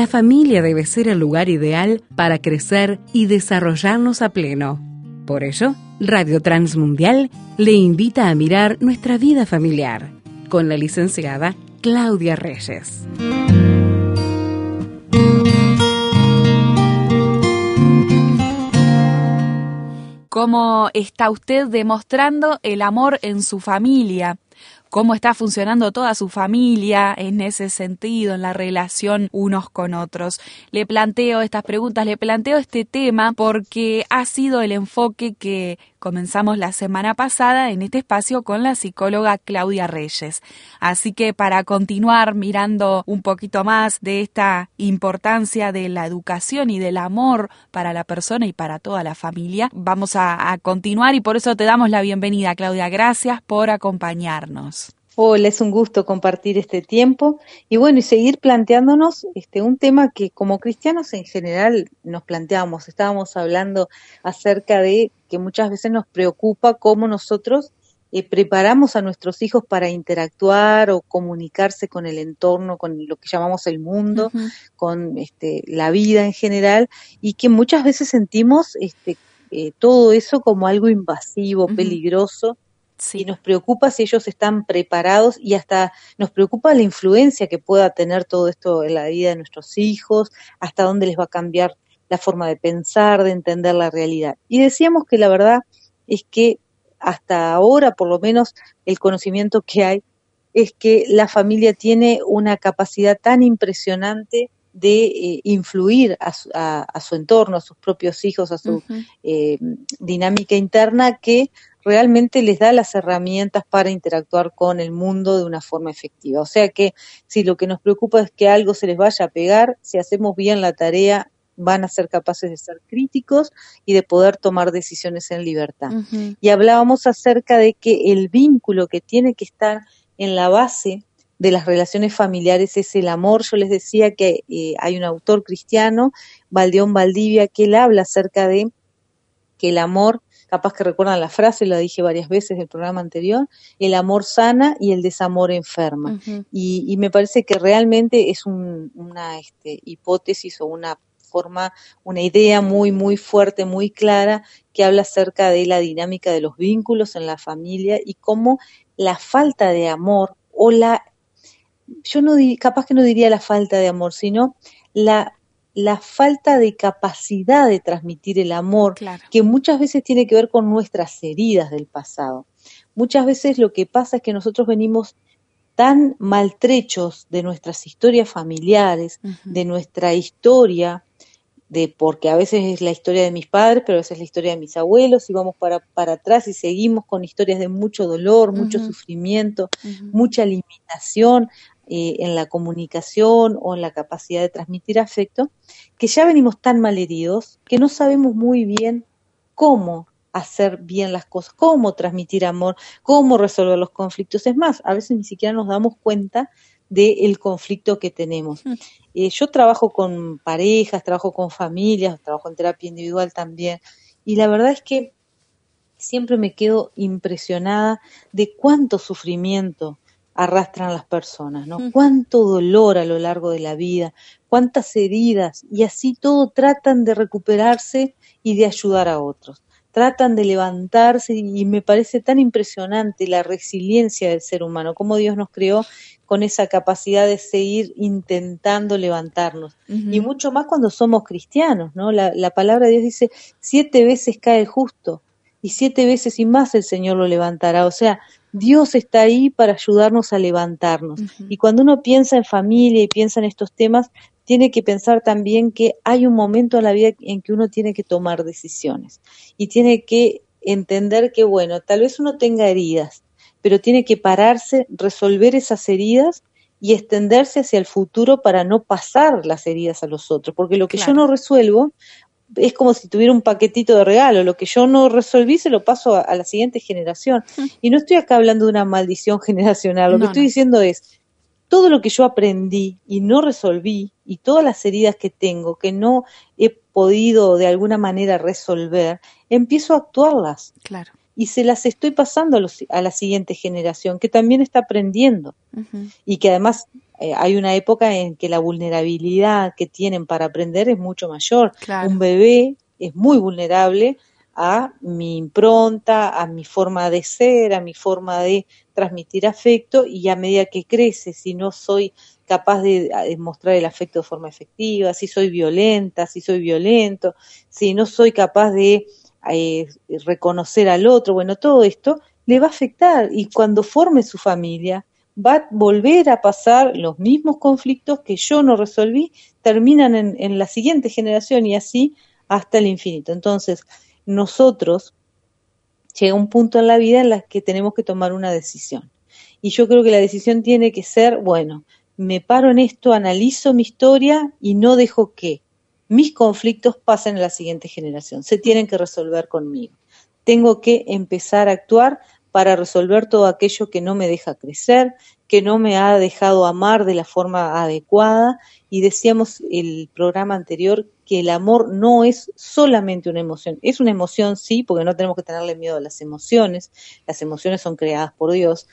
la familia debe ser el lugar ideal para crecer y desarrollarnos a pleno. Por ello, Radio Transmundial le invita a mirar nuestra vida familiar con la licenciada Claudia Reyes. ¿Cómo está usted demostrando el amor en su familia? Cómo está funcionando toda su familia en ese sentido, en la relación unos con otros. Le planteo estas preguntas, le planteo este tema porque ha sido el enfoque que comenzamos la semana pasada en este espacio con la psicóloga Claudia Reyes. Así que para continuar mirando un poquito más de esta importancia de la educación y del amor para la persona y para toda la familia, vamos a, continuar y por eso te damos la bienvenida, Claudia. Gracias por acompañarnos. Hola, es un gusto compartir este tiempo y bueno, y seguir planteándonos este un tema que como cristianos en general nos planteamos. Estábamos hablando acerca de que muchas veces nos preocupa cómo nosotros eh, preparamos a nuestros hijos para interactuar o comunicarse con el entorno, con lo que llamamos el mundo, con este, la vida en general, y que muchas veces sentimos este, eh, todo eso como algo invasivo, peligroso, y nos preocupa si ellos están preparados y hasta nos preocupa la influencia que pueda tener todo esto en la vida de nuestros hijos, hasta dónde les va a cambiar la forma de pensar, de entender la realidad. Y decíamos que la verdad es que hasta ahora, por lo menos, el conocimiento que hay es que la familia tiene una capacidad tan impresionante de eh, influir a su, entorno, a sus propios hijos, a su eh, dinámica interna, que realmente les da las herramientas para interactuar con el mundo de una forma efectiva. O sea que si lo que nos preocupa es que algo se les vaya a pegar, si hacemos bien la tarea, van a ser capaces de ser críticos y de poder tomar decisiones en libertad. Y hablábamos acerca de que el vínculo que tiene que estar en la base de las relaciones familiares es el amor. Yo les decía que eh, hay un autor cristiano, Valdeón Valdivia, que él habla acerca de que el amor capaz que recuerdan la frase, la dije varias veces en el programa anterior, el amor sana y el desamor enferma. y, me parece que realmente es una este, hipótesis o una forma, una idea muy, muy fuerte, muy clara, que habla acerca de la dinámica de los vínculos en la familia y cómo la falta de amor o la, yo no capaz que no diría la falta de amor, sino la la falta de capacidad de transmitir el amor, que muchas veces tiene que ver con nuestras heridas del pasado. Muchas veces lo que pasa es que nosotros venimos tan maltrechos de nuestras historias familiares, de nuestra historia, de porque a veces es la historia de mis padres, pero a veces es la historia de mis abuelos, y vamos para, para atrás y seguimos con historias de mucho dolor, mucho sufrimiento, mucha limitación, eh, en la comunicación o en la capacidad de transmitir afecto, que ya venimos tan mal heridos que no sabemos muy bien cómo hacer bien las cosas, cómo transmitir amor, cómo resolver los conflictos. Es más, a veces ni siquiera nos damos cuenta del conflicto que tenemos. Mm. Eh, yo trabajo con parejas, trabajo con familias, trabajo en terapia individual también, y la verdad es que siempre me quedo impresionada de cuánto sufrimiento arrastran las personas, ¿no? Cuánto dolor a lo largo de la vida, cuántas heridas, y así todo tratan de recuperarse y de ayudar a otros. Tratan de levantarse y me parece tan impresionante la resiliencia del ser humano, cómo Dios nos creó con esa capacidad de seguir intentando levantarnos. Y mucho más cuando somos cristianos, ¿no? La, la palabra de Dios dice, siete veces cae el justo y siete veces y más el Señor lo levantará. O sea, Dios está ahí para ayudarnos a levantarnos. Y cuando uno piensa en familia y piensa en estos temas, tiene que pensar también que hay un momento en la vida en que uno tiene que tomar decisiones y tiene que entender que, bueno, tal vez uno tenga heridas, pero tiene que pararse, resolver esas heridas y extenderse hacia el futuro para no pasar las heridas a los otros, porque lo que yo no resuelvo es como si tuviera un paquetito de regalo. Lo que yo no resolví se lo paso a, la siguiente generación. Y no estoy acá hablando de una maldición generacional. Lo que estoy diciendo es, todo lo que yo aprendí y no resolví, y todas las heridas que tengo, que no he podido de alguna manera resolver, empiezo a actuarlas. Claro. Y se las estoy pasando a, la siguiente generación, que también está aprendiendo. Y que además eh, hay una época en que la vulnerabilidad que tienen para aprender es mucho mayor. Un bebé es muy vulnerable a mi impronta, a mi forma de ser, a mi forma de transmitir afecto y a medida que crece, si no soy capaz de, mostrar el afecto de forma efectiva, si soy violenta, si soy violento, si no soy capaz de eh, reconocer al otro, bueno, todo esto le va a afectar y cuando forme su familia va a volver a pasar los mismos conflictos que yo no resolví, terminan en, la siguiente generación y así hasta el infinito. Entonces, nosotros llega un punto en la vida en la que tenemos que tomar una decisión. Y yo creo que la decisión tiene que ser, bueno, me paro en esto, analizo mi historia y no dejo que mis conflictos pasen a la siguiente generación. Se tienen que resolver conmigo. Tengo que empezar a actuar para resolver todo aquello que no me deja crecer, que no me ha dejado amar de la forma adecuada. Y decíamos el programa anterior que el amor no es solamente una emoción. Es una emoción, sí, porque no tenemos que tenerle miedo a las emociones. Las emociones son creadas por Dios.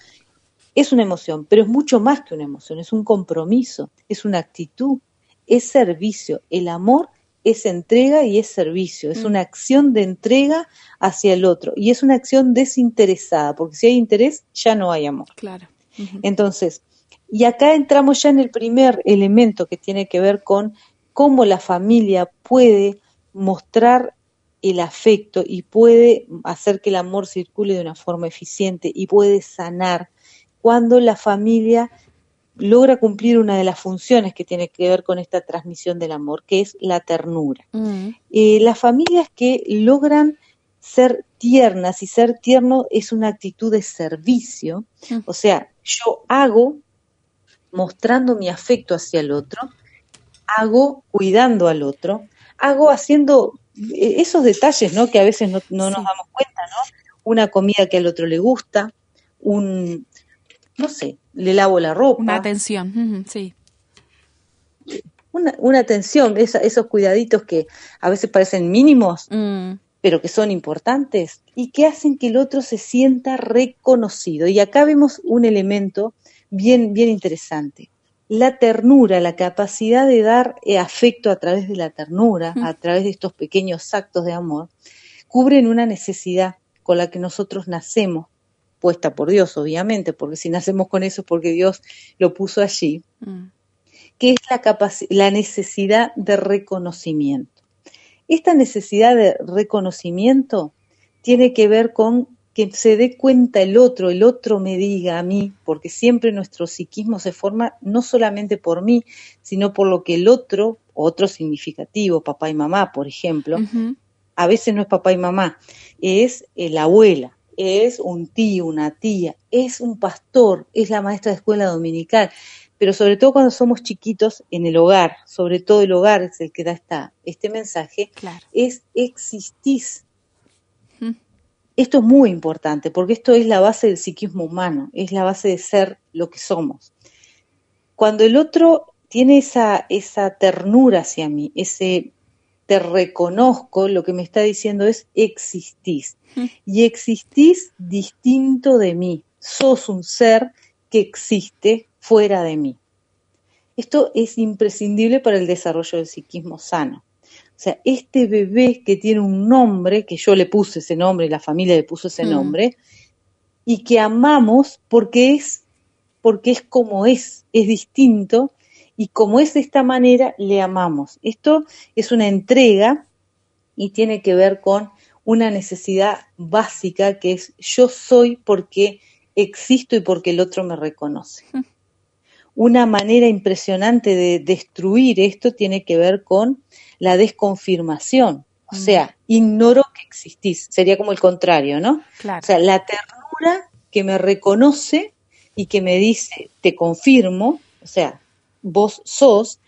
Es una emoción, pero es mucho más que una emoción. Es un compromiso, es una actitud, es servicio. El amor es entrega y es servicio, es mm. una acción de entrega hacia el otro y es una acción desinteresada, porque si hay interés ya no hay amor. Claro. Entonces, y acá entramos ya en el primer elemento que tiene que ver con cómo la familia puede mostrar el afecto y puede hacer que el amor circule de una forma eficiente y puede sanar cuando la familia logra cumplir una de las funciones que tiene que ver con esta transmisión del amor, que es la ternura. Mm. Eh, las familias que logran ser tiernas y ser tierno es una actitud de servicio, mm. o sea, yo hago mostrando mi afecto hacia el otro, hago cuidando al otro, hago haciendo eh, esos detalles, ¿no? Que a veces no, nos damos cuenta, ¿no? Una comida que al otro le gusta, un, no sé, le lavo la ropa. Una atención, sí. Una, una atención, esos cuidaditos que a veces parecen mínimos, mm. pero que son importantes y que hacen que el otro se sienta reconocido. Y acá vemos un elemento bien, bien interesante. La ternura, la capacidad de dar afecto a través de la ternura, a través de estos pequeños actos de amor, cubren una necesidad con la que nosotros nacemos puesta por Dios, obviamente, porque si nacemos con eso es porque Dios lo puso allí, mm. que es la, la necesidad de reconocimiento. Esta necesidad de reconocimiento tiene que ver con que se dé cuenta el otro, el otro me diga a mí, porque siempre nuestro psiquismo se forma no solamente por mí, sino por lo que el otro, otro significativo, papá y mamá, por ejemplo, a veces no es papá y mamá, es la abuela, es un tío, una tía, es un pastor, es la maestra de escuela dominical, pero sobre todo cuando somos chiquitos en el hogar, sobre todo el hogar es el que da esta, este mensaje, es existís. Esto es muy importante porque esto es la base del psiquismo humano, es la base de ser lo que somos. Cuando el otro tiene esa, esa ternura hacia mí, ese te reconozco, lo que me está diciendo es existís. Y existís distinto de mí. Sos un ser que existe fuera de mí. Esto es imprescindible para el desarrollo del psiquismo sano. O sea, este bebé que tiene un nombre, que yo le puse ese nombre, la familia le puso ese mm. nombre, y que amamos porque es, porque es como es, es distinto, y como es de esta manera, le amamos. Esto es una entrega y tiene que ver con una necesidad básica que es yo soy porque existo y porque el otro me reconoce. Una manera impresionante de destruir esto tiene que ver con la desconfirmación. O mm. sea, ignoro que existís. Sería como el contrario, ¿no? O sea, la ternura que me reconoce y que me dice, te confirmo, o sea, vos sos,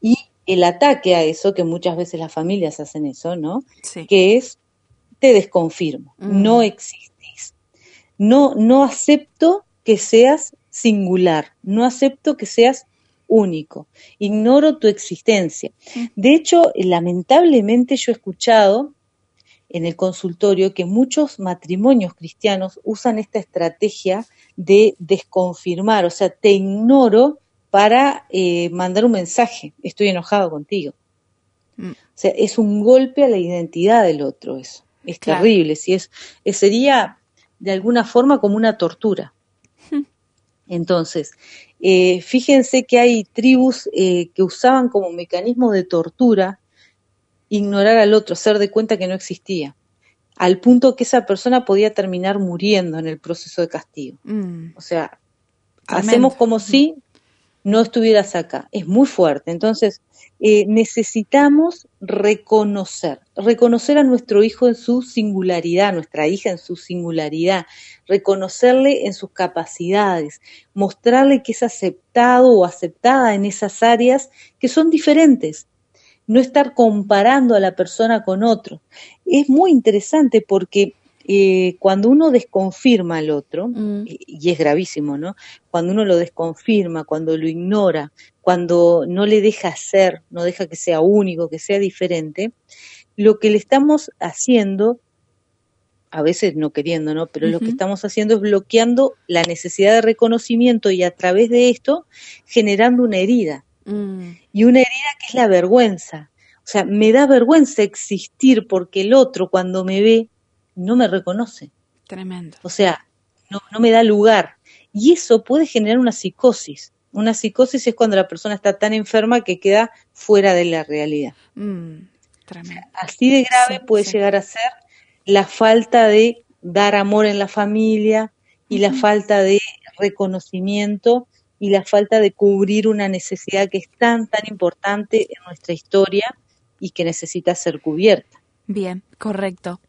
y el ataque a eso, que muchas veces las familias hacen eso, ¿no? Que es, te desconfirmo, mm. no existís. No, no acepto que seas singular, no acepto que seas único, ignoro tu existencia. Mm. De hecho, lamentablemente yo he escuchado en el consultorio que muchos matrimonios cristianos usan esta estrategia de desconfirmar, o sea, te ignoro para eh, mandar un mensaje, estoy enojado contigo. Mm. O sea, es un golpe a la identidad del otro eso. Es Claro. terrible, si es, es- sería de alguna forma como una tortura. Entonces, eh, fíjense que hay tribus eh, que usaban como mecanismo de tortura ignorar al otro, hacer de cuenta que no existía, al punto que esa persona podía terminar muriendo en el proceso de castigo. Mm. O sea, Tremendo. hacemos como si no estuvieras acá. Es muy fuerte. Entonces, eh, necesitamos reconocer, reconocer a nuestro hijo en su singularidad, nuestra hija en su singularidad, reconocerle en sus capacidades, mostrarle que es aceptado o aceptada en esas áreas que son diferentes. No estar comparando a la persona con otro. Es muy interesante porque eh, cuando uno desconfirma al otro, Mm. y es gravísimo, ¿no? Cuando uno lo desconfirma, cuando lo ignora, cuando no le deja ser, no deja que sea único, que sea diferente, lo que le estamos haciendo, a veces no queriendo, ¿no? Pero lo que estamos haciendo es bloqueando la necesidad de reconocimiento y a través de esto generando una herida. Mm. Y una herida que es la vergüenza. O sea, me da vergüenza existir porque el otro cuando me ve no me reconoce. Tremendo. O sea, no, no me da lugar. Y eso puede generar una psicosis. Una psicosis es cuando la persona está tan enferma que queda fuera de la realidad. Mm. Tremendo. Así de grave Sí, puede sí. llegar a ser la falta de dar amor en la familia y la falta de reconocimiento y la falta de cubrir una necesidad que es tan, tan importante en nuestra historia y que necesita ser cubierta. Bien, correcto.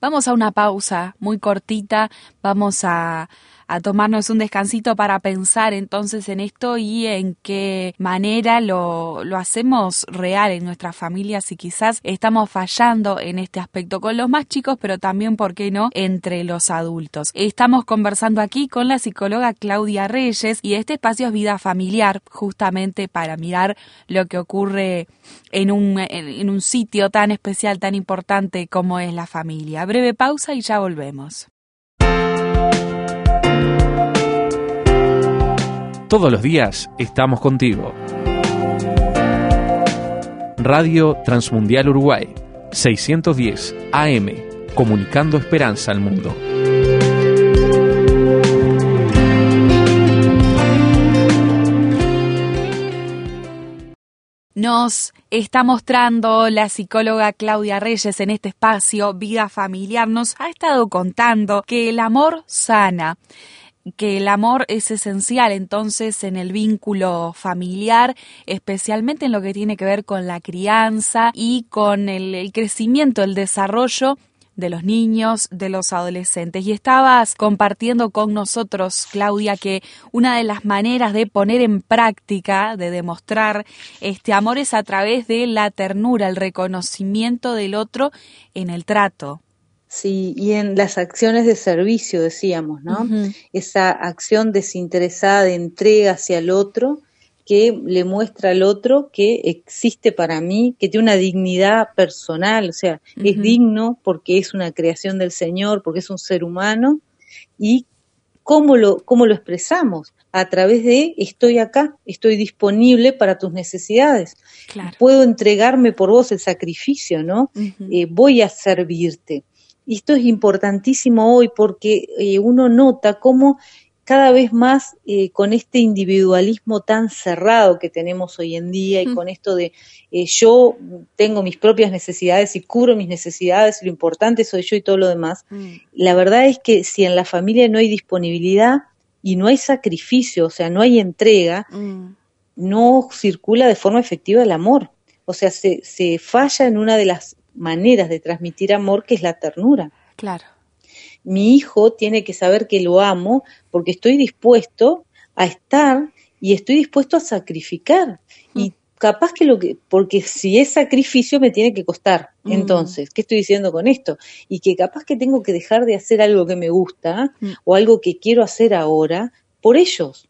Vamos a una pausa muy cortita, vamos a, a tomarnos un descansito para pensar entonces en esto y en qué manera lo, lo hacemos real en nuestras familias y quizás estamos fallando en este aspecto con los más chicos, pero también, ¿por qué no?, entre los adultos. Estamos conversando aquí con la psicóloga Claudia Reyes y este espacio es vida familiar, justamente para mirar lo que ocurre en un, en, en un sitio tan especial, tan importante como es la familia. Breve pausa y ya volvemos. Todos los días estamos contigo. Radio Transmundial Uruguay, 610 AM, comunicando esperanza al mundo. Nos está mostrando la psicóloga Claudia Reyes en este espacio Vida Familiar. Nos ha estado contando que el amor sana que el amor es esencial entonces en el vínculo familiar, especialmente en lo que tiene que ver con la crianza y con el, el crecimiento, el desarrollo de los niños, de los adolescentes. Y estabas compartiendo con nosotros, Claudia, que una de las maneras de poner en práctica, de demostrar este amor es a través de la ternura, el reconocimiento del otro en el trato. Sí, y en las acciones de servicio, decíamos, ¿no? Esa acción desinteresada de entrega hacia el otro que le muestra al otro que existe para mí, que tiene una dignidad personal, o sea, es digno porque es una creación del Señor, porque es un ser humano, y cómo lo, cómo lo expresamos, a través de estoy acá, estoy disponible para tus necesidades, Claro. puedo entregarme por vos el sacrificio, ¿no? Eh, voy a servirte. Y esto es importantísimo hoy porque eh, uno nota cómo cada vez más eh, con este individualismo tan cerrado que tenemos hoy en día y Mm. con esto de eh, yo tengo mis propias necesidades y cubro mis necesidades, lo importante soy yo y todo lo demás, Mm. la verdad es que si en la familia no hay disponibilidad y no hay sacrificio, o sea, no hay entrega, Mm. no circula de forma efectiva el amor. O sea, se, se falla en una de las maneras de transmitir amor, que es la ternura. Claro. Mi hijo tiene que saber que lo amo porque estoy dispuesto a estar y estoy dispuesto a sacrificar. Y capaz que lo que, porque si es sacrificio me tiene que costar. Mm. Entonces, ¿qué estoy diciendo con esto? Y que capaz que tengo que dejar de hacer algo que me gusta Mm. o algo que quiero hacer ahora por ellos.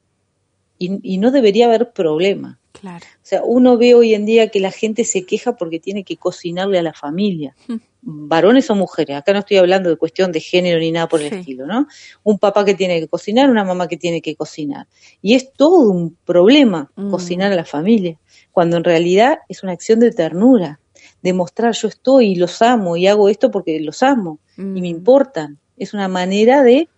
Y, y no debería haber problema. Claro. O sea, uno ve hoy en día que la gente se queja porque tiene que cocinarle a la familia, Mm. varones o mujeres. Acá no estoy hablando de cuestión de género ni nada por el Sí. estilo, ¿no? Un papá que tiene que cocinar, una mamá que tiene que cocinar. Y es todo un problema Mm. cocinar a la familia, cuando en realidad es una acción de ternura, de mostrar yo estoy y los amo y hago esto porque los amo y me Mm. importan. Es una manera de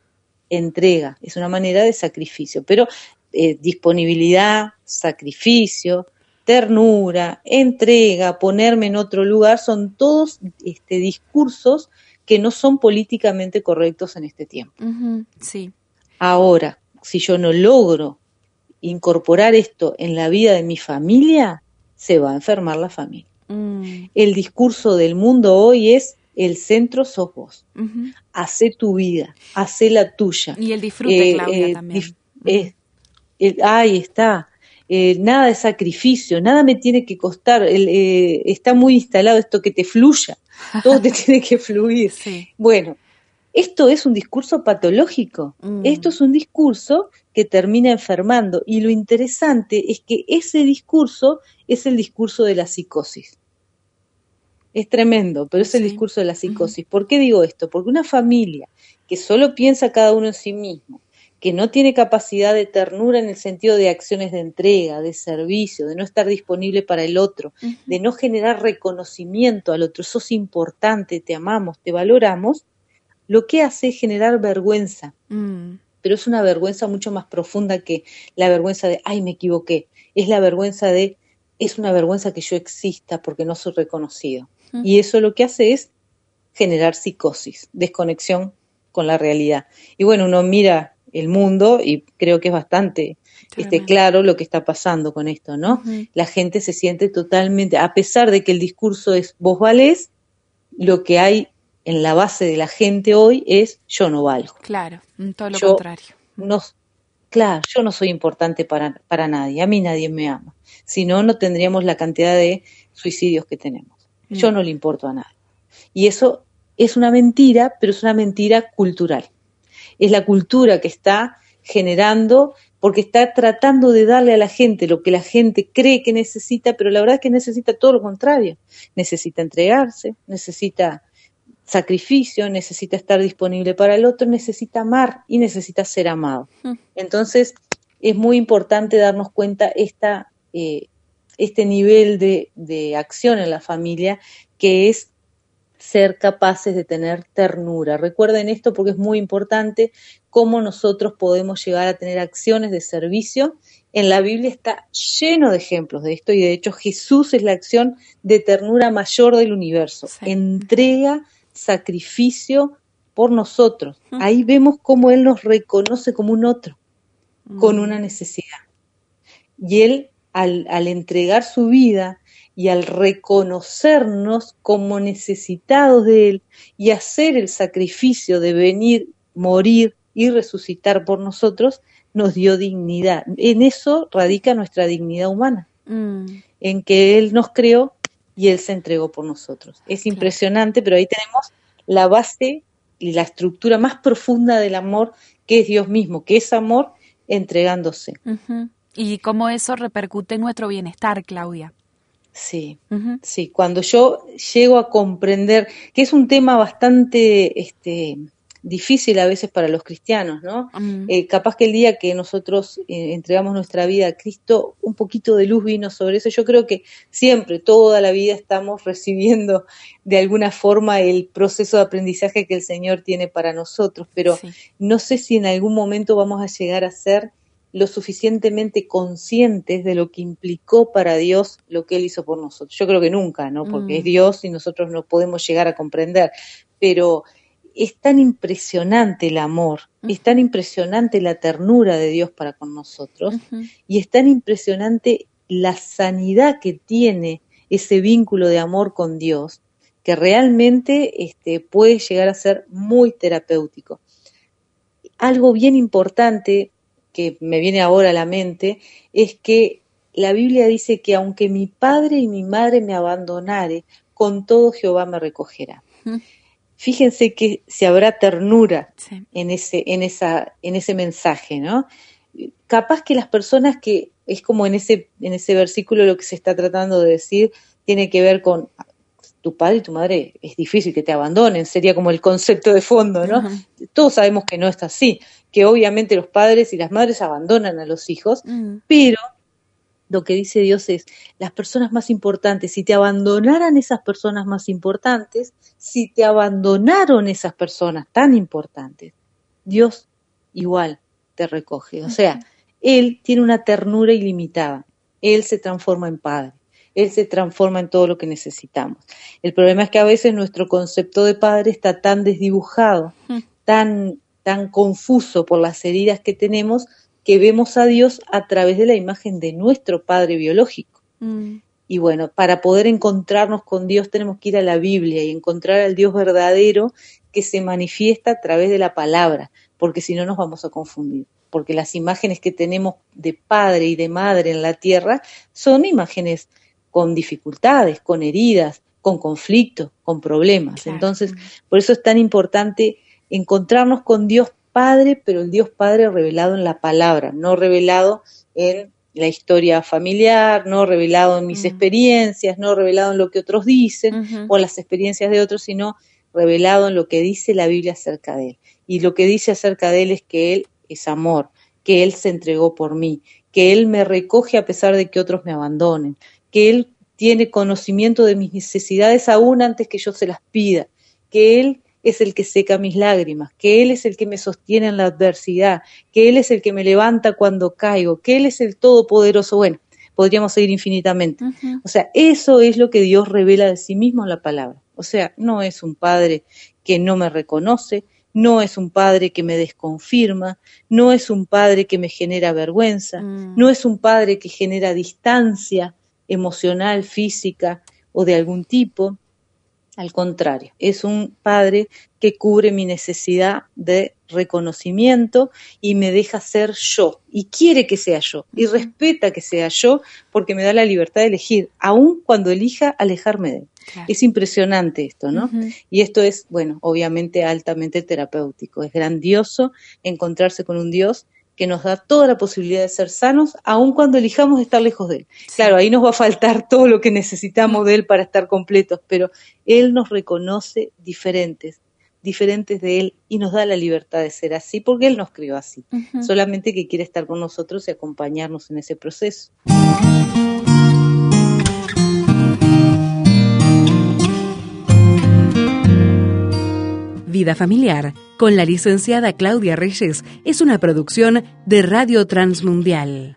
entrega, es una manera de sacrificio, pero eh, disponibilidad, sacrificio, ternura, entrega, ponerme en otro lugar, son todos este, discursos que no son políticamente correctos en este tiempo. Sí. Ahora, si yo no logro incorporar esto en la vida de mi familia, se va a enfermar la familia. Mm. El discurso del mundo hoy es el centro sos vos. Ujú. Hacé tu vida, hacé la tuya. Y el disfrute, Eh, Claudia, eh, también. dif- eh, ahí está. Eh, nada de sacrificio, nada me tiene que costar. El, eh, está muy instalado esto que te fluya, todo te tiene que fluir. Sí. Bueno, esto es un discurso patológico. Mm. Esto es un discurso que termina enfermando. Y lo interesante es que ese discurso es el discurso de la psicosis. Es tremendo, pero es el Sí. discurso de la psicosis. ¿Por qué digo esto? Porque una familia que solo piensa cada uno en sí mismo, que no tiene capacidad de ternura en el sentido de acciones de entrega, de servicio, de no estar disponible para el otro, de no generar reconocimiento al otro, sos importante, te amamos, te valoramos, lo que hace es generar vergüenza, Mm. pero es una vergüenza mucho más profunda que la vergüenza de, ay, me equivoqué, es la vergüenza de, es una vergüenza que yo exista porque no soy reconocido. Y eso lo que hace es generar psicosis, desconexión con la realidad. Y bueno, uno mira el mundo y creo que es bastante este, claro lo que está pasando con esto, ¿no? La gente se siente totalmente, a pesar de que el discurso es vos valés, lo que hay en la base de la gente hoy es yo no valgo. Claro, mm, todo lo Yo- contrario. No, claro, yo no soy importante para, para nadie, a mí nadie me ama. Si no, no tendríamos la cantidad de suicidios que tenemos. Yo Mm. no le importo a nadie. Y eso es una mentira, pero es una mentira cultural. Es la cultura que está generando, porque está tratando de darle a la gente lo que la gente cree que necesita, pero la verdad es que necesita todo lo contrario. Necesita entregarse, necesita sacrificio, necesita estar disponible para el otro, necesita amar y necesita ser amado. Mm. Entonces, es muy importante darnos cuenta esta, eh, este nivel de, de acción en la familia que es ser capaces de tener ternura. Recuerden esto porque es muy importante cómo nosotros podemos llegar a tener acciones de servicio. En la Biblia está lleno de ejemplos de esto y de hecho Jesús es la acción de ternura mayor del universo. Sí. Entrega, sacrificio por nosotros. Ahí vemos cómo Él nos reconoce como un otro con una necesidad. Y él, al, al entregar su vida y al reconocernos como necesitados de él y hacer el sacrificio de venir, morir y resucitar por nosotros, nos dio dignidad. En eso radica nuestra dignidad humana, Mm. en que él nos creó y él se entregó por nosotros. Es Claro. impresionante, pero ahí tenemos la base y la estructura más profunda del amor, que es Dios mismo, que es amor entregándose. Y cómo eso repercute en nuestro bienestar, Claudia. Sí, sí. Cuando yo llego a comprender que es un tema bastante este, difícil a veces para los cristianos, ¿no? Eh, capaz que el día que nosotros eh, entregamos nuestra vida a Cristo, un poquito de luz vino sobre eso. Yo creo que siempre, toda la vida estamos recibiendo de alguna forma el proceso de aprendizaje que el Señor tiene para nosotros, pero Sí. no sé si en algún momento vamos a llegar a ser lo suficientemente conscientes de lo que implicó para Dios lo que Él hizo por nosotros. Yo creo que nunca, ¿no? Porque Mm. es Dios y nosotros no podemos llegar a comprender, pero es tan impresionante el amor, es tan impresionante la ternura de Dios para con nosotros y es tan impresionante la sanidad que tiene ese vínculo de amor con Dios que realmente este, puede llegar a ser muy terapéutico. Algo bien importante que me viene ahora a la mente es que la Biblia dice que aunque mi padre y mi madre me abandonare, con todo Jehová me recogerá. Fíjense que si habrá ternura Sí. en ese, en esa, en ese mensaje, ¿no? Capaz que las personas que es como en ese, en ese versículo lo que se está tratando de decir tiene que ver con tu padre y tu madre es difícil que te abandonen, sería como el concepto de fondo, ¿no? Todos sabemos que no está así, que obviamente los padres y las madres abandonan a los hijos, mm. pero lo que dice Dios es, las personas más importantes, si te abandonaran esas personas más importantes, si te abandonaron esas personas tan importantes, Dios igual te recoge. O sea, Él tiene una ternura ilimitada, Él se transforma en Padre. Él se transforma en todo lo que necesitamos. El problema es que a veces nuestro concepto de padre está tan desdibujado, mm. tan, tan confuso por las heridas que tenemos, que vemos a Dios a través de la imagen de nuestro padre biológico. Mm. Y bueno, para poder encontrarnos con Dios tenemos que ir a la Biblia y encontrar al Dios verdadero que se manifiesta a través de la palabra, porque si no nos vamos a confundir porque las imágenes que tenemos de padre y de madre en la tierra son imágenes con dificultades, con heridas, con conflictos, con problemas. Entonces, por eso es tan importante encontrarnos con Dios Padre, pero el Dios Padre revelado en la palabra, no revelado en la historia familiar, no revelado en mis experiencias, no revelado en lo que otros dicen o las experiencias de otros, sino revelado en lo que dice la Biblia acerca de Él. Y lo que dice acerca de Él es que Él es amor, que Él se entregó por mí, que Él me recoge a pesar de que otros me abandonen, que Él tiene conocimiento de mis necesidades aún antes que yo se las pida, que Él es el que seca mis lágrimas, que Él es el que me sostiene en la adversidad, que Él es el que me levanta cuando caigo, que Él es el Todopoderoso. Bueno, podríamos seguir infinitamente. O sea, eso es lo que Dios revela de sí mismo en la palabra. O sea, no es un Padre que no me reconoce, no es un Padre que me desconfirma, no es un Padre que me genera vergüenza, mm. no es un Padre que genera distancia, emocional, física o de algún tipo. Al contrario, es un padre que cubre mi necesidad de reconocimiento y me deja ser yo y quiere que sea yo y respeta que sea yo porque me da la libertad de elegir, aun cuando elija alejarme de él. Es impresionante esto, ¿no? Y esto es, bueno, obviamente altamente terapéutico. Es grandioso encontrarse con un Dios que nos da toda la posibilidad de ser sanos, aun cuando elijamos estar lejos de Él. Claro, ahí nos va a faltar todo lo que necesitamos de Él para estar completos, pero Él nos reconoce diferentes, diferentes de Él y nos da la libertad de ser así, porque Él nos crió así, solamente que quiere estar con nosotros y acompañarnos en ese proceso. Familiar con la licenciada Claudia Reyes es una producción de Radio Transmundial.